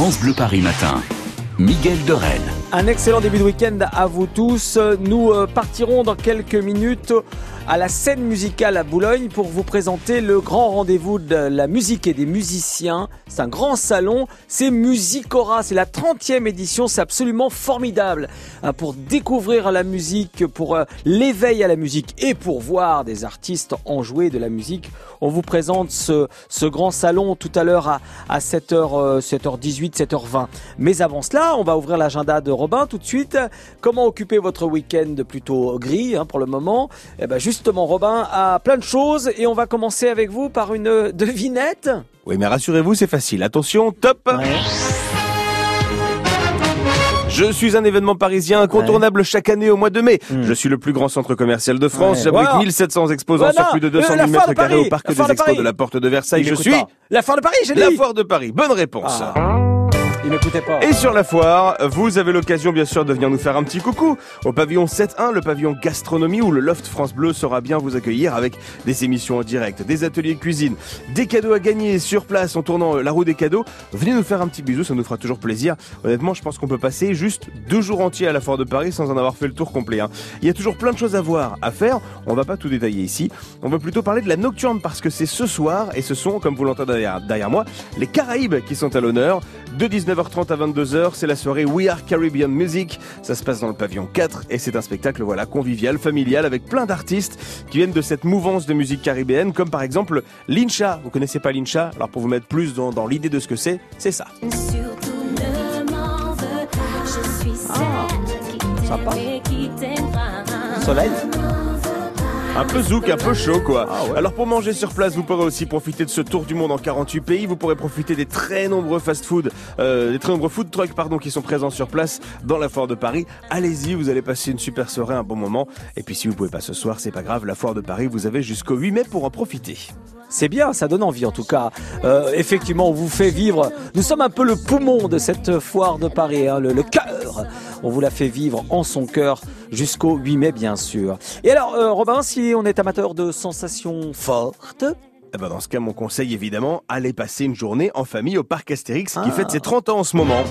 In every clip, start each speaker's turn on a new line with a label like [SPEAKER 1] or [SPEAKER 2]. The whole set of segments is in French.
[SPEAKER 1] France Bleu Paris Matin. Miguel Dorel.
[SPEAKER 2] Un excellent début de week-end à vous tous. Nous euh, partirons dans quelques minutes à la scène musicale à Boulogne pour vous présenter le grand rendez-vous de la musique et des musiciens. C'est un grand salon, c'est Musicora, c'est la 30e édition, c'est absolument formidable. Hein, pour découvrir la musique, pour euh, l'éveil à la musique et pour voir des artistes en jouer de la musique, on vous présente ce, grand salon tout à l'heure à, à 7h, 7h18, 7h20. Mais avant cela, on va ouvrir l'agenda de Robin tout de suite. Comment occuper votre week-end plutôt gris hein, pour le moment? Eh ben justement, Robin a plein de choses et on va commencer avec vous par une devinette.
[SPEAKER 3] Oui, mais rassurez-vous, c'est facile. Attention, top Je suis un événement parisien incontournable chaque année au mois de mai. Je suis le plus grand centre commercial de France.
[SPEAKER 2] Ouais.
[SPEAKER 3] J'abrite
[SPEAKER 2] Voilà.
[SPEAKER 3] 1700 exposants
[SPEAKER 2] Voilà.
[SPEAKER 3] sur plus de 200
[SPEAKER 2] Euh, la
[SPEAKER 3] 000
[SPEAKER 2] foire
[SPEAKER 3] mètres
[SPEAKER 2] de
[SPEAKER 3] carrés au parc des
[SPEAKER 2] de
[SPEAKER 3] expos
[SPEAKER 2] Paris.
[SPEAKER 3] de la Porte de Versailles.
[SPEAKER 2] Il
[SPEAKER 3] Je suis
[SPEAKER 2] pas. La foire de Paris, j'ai dit.
[SPEAKER 3] la foire de Paris. Bonne réponse.
[SPEAKER 2] Ah.
[SPEAKER 3] Et sur la foire, vous avez l'occasion bien sûr de venir nous faire un petit coucou au pavillon 7.1, le pavillon gastronomie où le Loft France Bleu saura bien vous accueillir avec des émissions en direct, des ateliers cuisine, des cadeaux à gagner sur place en tournant euh, la roue des cadeaux. Venez nous faire un petit bisou, ça nous fera toujours plaisir. Honnêtement, je pense qu'on peut passer juste deux jours entiers à la foire de Paris sans en avoir fait le tour complet. hein. Il y a toujours plein de choses à voir, à faire. On va pas tout détailler ici. On va plutôt parler de la nocturne parce que c'est ce soir et ce sont, comme vous l'entendez derrière, derrière moi, les Caraïbes qui sont à l'honneur. De 19h30 à 22h, c'est la soirée We Are Caribbean Music. Ça se passe dans le pavillon 4 et c'est un spectacle voilà convivial, familial avec plein d'artistes qui viennent de cette mouvance de musique caribéenne comme par exemple Lincha. Vous connaissez pas Lincha? Alors pour vous mettre plus dans, dans l'idée de ce que c'est, c'est ça.
[SPEAKER 4] Surtout ne m'en veux pas, je suis celle qui
[SPEAKER 2] sympa. Soleil.
[SPEAKER 3] Un peu zouk, un peu chaud quoi.
[SPEAKER 2] Ah ouais.
[SPEAKER 3] Alors pour manger sur place, vous pourrez aussi profiter de ce tour du monde en 48 pays. Vous pourrez profiter des très nombreux fast-food, euh, des très nombreux food trucks pardon qui sont présents sur place dans la foire de Paris. Allez-y, vous allez passer une super soirée, un bon moment. Et puis si vous pouvez pas ce soir, c'est pas grave. La foire de Paris, vous avez jusqu'au 8 mai pour en profiter.
[SPEAKER 2] C'est bien, ça donne envie en tout cas. Euh, effectivement, on vous fait vivre. Nous sommes un peu le poumon de cette foire de Paris, hein, le, le cœur. On vous la fait vivre en son cœur jusqu'au 8 mai, bien sûr. Et alors, euh, Robin, si on est amateur de sensations fortes,
[SPEAKER 3] Eh ben dans ce cas, mon conseil évidemment, allez passer une journée en famille au parc Astérix qui
[SPEAKER 2] Ah.
[SPEAKER 3] fête ses 30 ans en ce moment.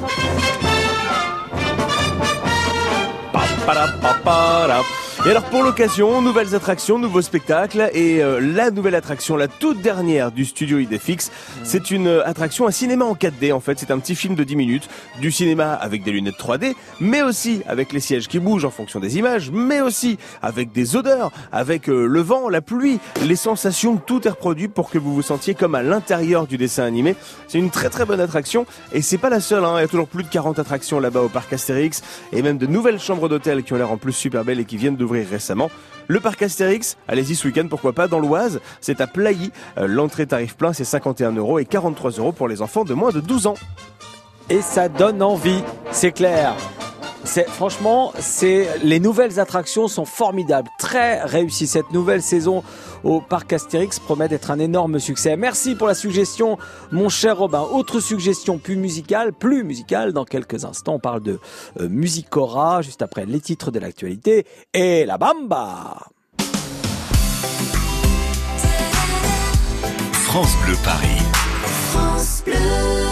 [SPEAKER 3] Et alors pour l'occasion, nouvelles attractions, nouveaux spectacles et euh, la nouvelle attraction, la toute dernière du studio Idefix, c'est une euh, attraction, un cinéma en 4D en fait, c'est un petit film de 10 minutes, du cinéma avec des lunettes 3D, mais aussi avec les sièges qui bougent en fonction des images, mais aussi avec des odeurs, avec euh, le vent, la pluie, les sensations, tout est reproduit pour que vous vous sentiez comme à l'intérieur du dessin animé. C'est une très très bonne attraction et c'est pas la seule, hein. il y a toujours plus de 40 attractions là-bas au parc Astérix et même de nouvelles chambres d'hôtel qui ont l'air en plus super belles et qui viennent récemment. Le parc Astérix, allez-y ce week-end, pourquoi pas, dans l'Oise, c'est à Plailly. Euh, L'entrée tarif plein, c'est 51 euros et 43 euros pour les enfants de moins de 12 ans.
[SPEAKER 2] et ça donne envie, c'est clair. C'est franchement, c'est les nouvelles attractions sont formidables, très réussies. Cette nouvelle saison au parc Astérix promet d'être un énorme succès. Merci pour la suggestion, mon cher Robin. Autre suggestion plus musicale, plus musicale. Dans quelques instants, on parle de euh, Musicora, juste après les titres de l'actualité et la bamba.
[SPEAKER 1] France Bleu Paris.
[SPEAKER 4] France Bleu.